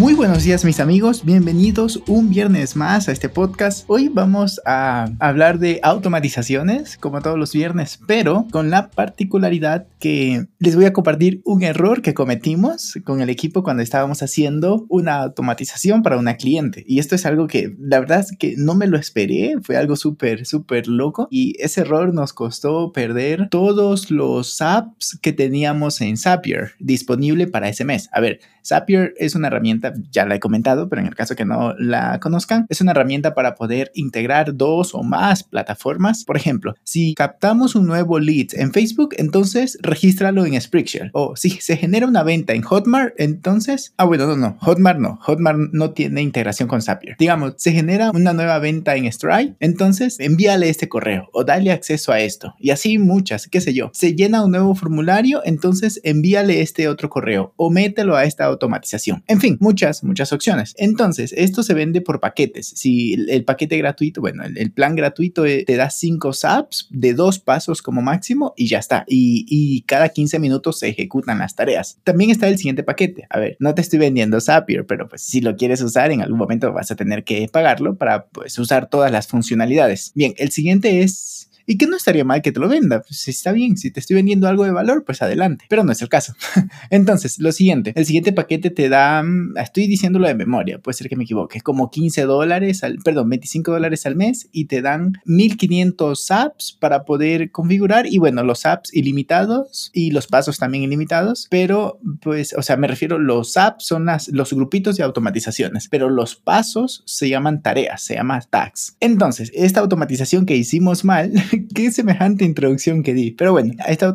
Muy buenos días mis amigos, bienvenidos un viernes más a este podcast. Hoy vamos a hablar de automatizaciones, como todos los viernes, pero con la particularidad que les voy a compartir un error que cometimos con el equipo cuando estábamos haciendo una automatización para una cliente. Y esto es algo que la verdad es que no me lo esperé, fue algo súper, súper loco. Y ese error nos costó perder todos los apps que teníamos en Zapier disponible para ese mes. A ver, Zapier es una herramienta, ya la he comentado, pero en el caso que no la conozcan, es una herramienta para poder integrar dos o más plataformas. Por ejemplo, si captamos un nuevo lead en Facebook, entonces regístralo en Spreadshirt. O si se genera una venta en Hotmart, entonces, ah, bueno, no, no, Hotmart no, Hotmart no tiene integración con Zapier. Digamos, se genera una nueva venta en Stripe, entonces envíale este correo o dale acceso a esto. Y así muchas, qué sé yo. Se llena un nuevo formulario, entonces envíale este otro correo o mételo a esta automatización. En fin, muchas, muchas opciones. Entonces, esto se vende por paquetes. Si el, paquete gratuito, bueno, el, plan gratuito eh, te da cinco apps de dos pasos como máximo y ya está. Y, y, cada 15 minutos se ejecutan las tareas. También está el siguiente paquete. A ver, no te estoy vendiendo Zapier, pero pues si lo quieres usar, en algún momento vas a tener que pagarlo para pues usar todas las funcionalidades. Bien, el siguiente es y que no estaría mal que te lo venda. Pues está bien, si te estoy vendiendo algo de valor, pues adelante. Pero no es el caso. Entonces, lo siguiente, el siguiente paquete te da, mm, estoy diciéndolo de memoria, puede ser que me equivoque, como 15 dólares, al, perdón, 25 dólares al mes y te dan 1500 apps para poder configurar y bueno, los apps ilimitados y los pasos también ilimitados, pero pues, o sea, me refiero, los apps son las, los grupitos de automatizaciones, pero los pasos se llaman tareas, se llama tags. Entonces, esta automatización que hicimos mal qué semejante introducción que di. Pero bueno, esta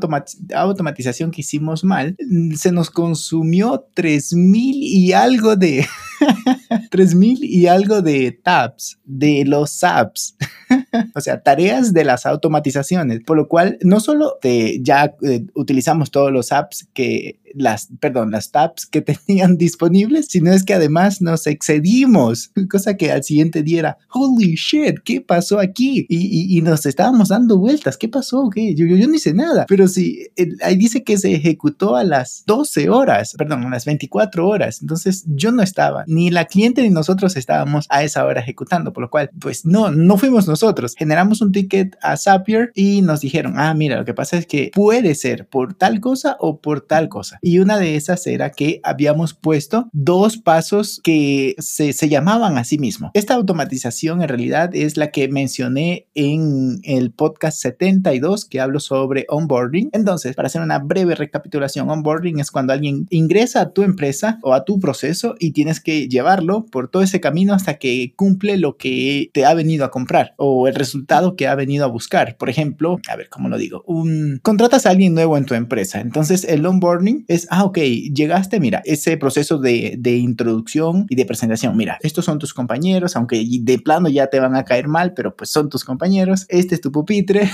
automatización que hicimos mal, se nos consumió 3000 y algo de... 3000 y algo de tabs, de los apps. o sea, tareas de las automatizaciones. Por lo cual, no solo ya eh, utilizamos todos los apps que las, perdón, las tabs que tenían disponibles, sino es que además nos excedimos, cosa que al siguiente día era, holy shit, ¿qué pasó aquí? Y, y, nos estábamos dando vueltas, ¿qué pasó? ¿Qué? Yo, yo, yo no hice nada, pero sí, ahí dice que se ejecutó a las 12 horas, perdón, a las 24 horas, entonces yo no estaba, ni la cliente ni nosotros estábamos a esa hora ejecutando, por lo cual, pues no, no fuimos nosotros, generamos un ticket a Zapier y nos dijeron, ah, mira, lo que pasa es que puede ser por tal cosa o por tal cosa y una de esas era que habíamos puesto dos pasos que se, se llamaban a sí mismo. Esta automatización en realidad es la que mencioné en el podcast 72 que hablo sobre onboarding. Entonces, para hacer una breve recapitulación, onboarding es cuando alguien ingresa a tu empresa o a tu proceso y tienes que llevarlo por todo ese camino hasta que cumple lo que te ha venido a comprar o el resultado que ha venido a buscar. Por ejemplo, a ver, ¿cómo lo digo? Un, contratas a alguien nuevo en tu empresa. Entonces, el onboarding es, ah, ok, llegaste, mira, ese proceso de, de, introducción y de presentación, mira, estos son tus compañeros, aunque de plano ya te van a caer mal, pero pues son tus compañeros, este es tu pupitre,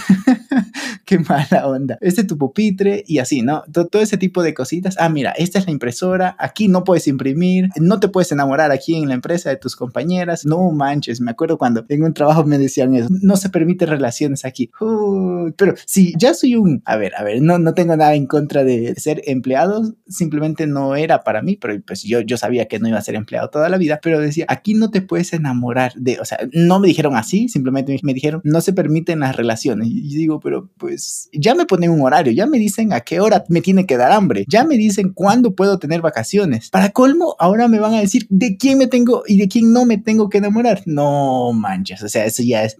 qué mala onda, este es tu pupitre y así, ¿no? Todo, ese tipo de cositas, ah, mira, esta es la impresora, aquí no puedes imprimir, no te puedes enamorar aquí en la empresa de tus compañeras, no manches, me acuerdo cuando en un trabajo me decían eso, no se permite relaciones aquí, pero si ya soy un, a ver, a ver, no, no tengo nada en contra de ser empleado, simplemente no era para mí, pero pues yo, yo sabía que no iba a ser empleado toda la vida, pero decía, aquí no te puedes enamorar de, o sea, no me dijeron así, simplemente me dijeron, no se permiten las relaciones. Y digo, pero pues ya me ponen un horario, ya me dicen a qué hora me tiene que dar hambre, ya me dicen cuándo puedo tener vacaciones. Para colmo, ahora me van a decir de quién me tengo y de quién no me tengo que enamorar. No manches, o sea, eso ya es,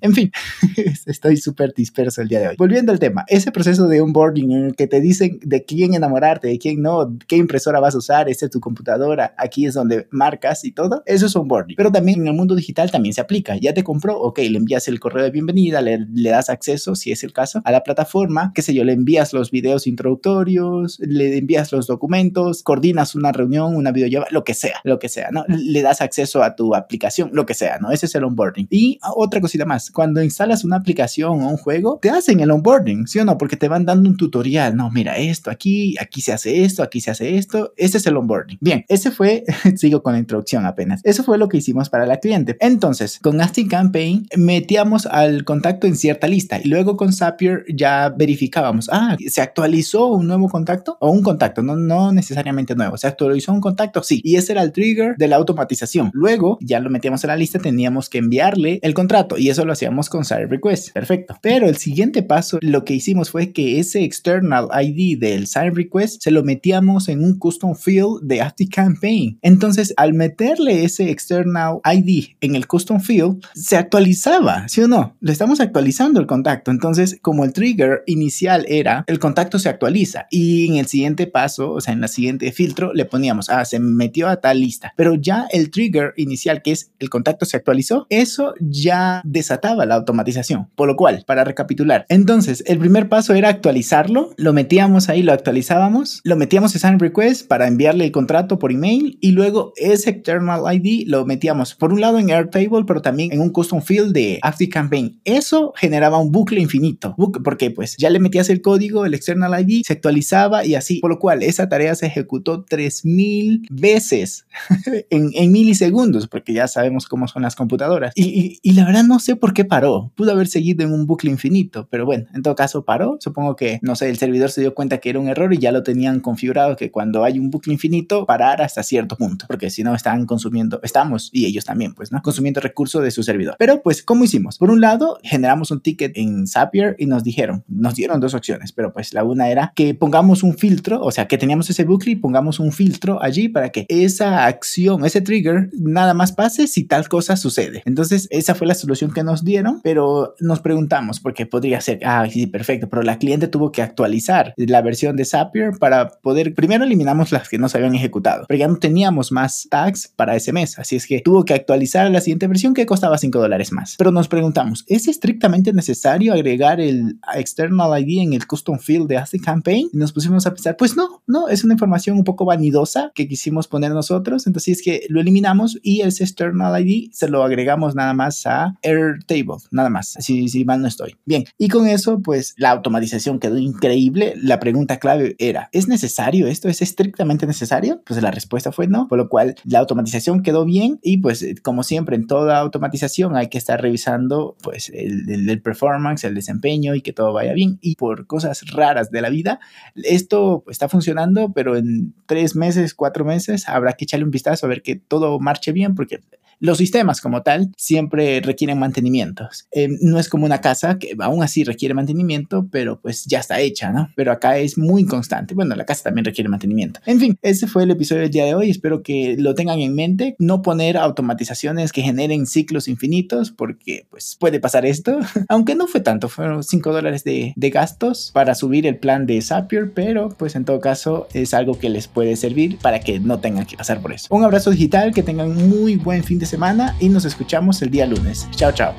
en fin, estoy súper disperso el día de hoy. Volviendo al tema, ese proceso de onboarding en el que te dicen de quién enamorar enamorarte, de quién no, qué impresora vas a usar, esta es tu computadora, aquí es donde marcas y todo. Eso es onboarding. Pero también en el mundo digital también se aplica. Ya te compró, ok, le envías el correo de bienvenida, le, le das acceso, si es el caso, a la plataforma, qué sé yo, le envías los videos introductorios, le envías los documentos, coordinas una reunión, una videollamada, lo que sea, lo que sea, ¿no? Le das acceso a tu aplicación, lo que sea, ¿no? Ese es el onboarding. Y otra cosita más, cuando instalas una aplicación o un juego, te hacen el onboarding, ¿sí o no? Porque te van dando un tutorial, no, mira esto aquí, aquí se hace esto, aquí se hace esto, ese es el onboarding. Bien, ese fue, sigo con la introducción apenas, eso fue lo que hicimos para la cliente. Entonces, con Campaign metíamos al contacto en cierta lista y luego con Zapier ya verificábamos, ah, se actualizó un nuevo contacto o un contacto, no, no necesariamente nuevo, se actualizó un contacto, sí, y ese era el trigger de la automatización. Luego ya lo metíamos en la lista, teníamos que enviarle el contrato y eso lo hacíamos con Side Request, perfecto. Pero el siguiente paso, lo que hicimos fue que ese external ID del Side Request se lo metíamos en un custom field de Campaign. Entonces, al meterle ese external ID en el custom field, se actualizaba, ¿sí o no? Le estamos actualizando el contacto. Entonces, como el trigger inicial era, el contacto se actualiza y en el siguiente paso, o sea, en la siguiente filtro, le poníamos, ah, se metió a tal lista. Pero ya el trigger inicial, que es el contacto se actualizó, eso ya desataba la automatización. Por lo cual, para recapitular, entonces, el primer paso era actualizarlo, lo metíamos ahí, lo actualizábamos, lo metíamos en Sign Request para enviarle el contrato por email y luego ese external ID lo metíamos por un lado en Airtable, pero también en un custom field de Campaign. Eso generaba un bucle infinito, porque pues ya le metías el código, el external ID, se actualizaba y así, por lo cual esa tarea se ejecutó 3000 veces en, en, milisegundos, porque ya sabemos cómo son las computadoras. Y, y, la verdad no sé por qué paró. Pudo haber seguido en un bucle infinito, pero bueno, en todo caso paró. Supongo que, no sé, el servidor se dio cuenta que era un error y ya lo tenían configurado que cuando hay un bucle infinito, parar hasta cierto punto, porque si no están consumiendo, estamos y ellos también, pues, ¿no? Consumiendo recursos de su servidor. Pero pues, ¿cómo hicimos? Por un lado, generamos un ticket en Zapier y nos dijeron, nos dieron dos opciones, pero pues la una era que pongamos un filtro, o sea, que teníamos ese bucle y pongamos un filtro allí para que esa acción, ese trigger, nada más pase si tal cosa sucede. Entonces, esa fue la solución que nos dieron, pero nos preguntamos, porque podría ser, ah, sí, perfecto, pero la cliente tuvo que actualizar la versión de Zapier para poder, primero eliminamos las que no se habían ejecutado, pero ya no teníamos más tags para ese mes, así es que tuvo que actualizar la siguiente versión que costaba 5 dólares más. Pero nos preguntamos, ¿es estrictamente necesario agregar el external ID en el custom field de Asset Campaign? Y nos pusimos a pensar, pues no, no, es una información un poco vanidosa que quisimos poner nosotros, entonces es que lo eliminamos y ese external ID se lo agregamos nada más a Airtable, nada más, si, si mal no estoy. Bien, y con eso, pues la automatización quedó increíble. La pregunta clave era, ¿es necesario esto? ¿Es estrictamente necesario? Pues la respuesta fue no, por lo cual la automatización quedó bien y pues como siempre en toda automatización hay que estar revisando pues el, el, performance, el desempeño y que todo vaya bien. Y por cosas raras de la vida, esto está funcionando, pero en tres meses, cuatro meses habrá que echarle un vistazo a ver que todo marche bien porque los sistemas como tal siempre requieren mantenimiento. Eh, no es como una casa que aún así requiere mantenimiento, pero pues ya está hecha, ¿no? Pero acá es muy constante. Bueno, la casa también requiere mantenimiento. En fin, ese fue el episodio del día de hoy. Espero que lo tengan en mente. No poner automatizaciones que generen ciclos infinitos, porque pues puede pasar esto. Aunque no fue tanto, fueron 5 dólares de, de gastos para subir el plan de Zapier, pero pues en todo caso es algo que les puede servir para que no tengan que pasar por eso. Un abrazo digital, que tengan muy buen fin de semana y nos escuchamos el día lunes. Chao, chao.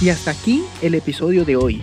Y hasta aquí el episodio de hoy.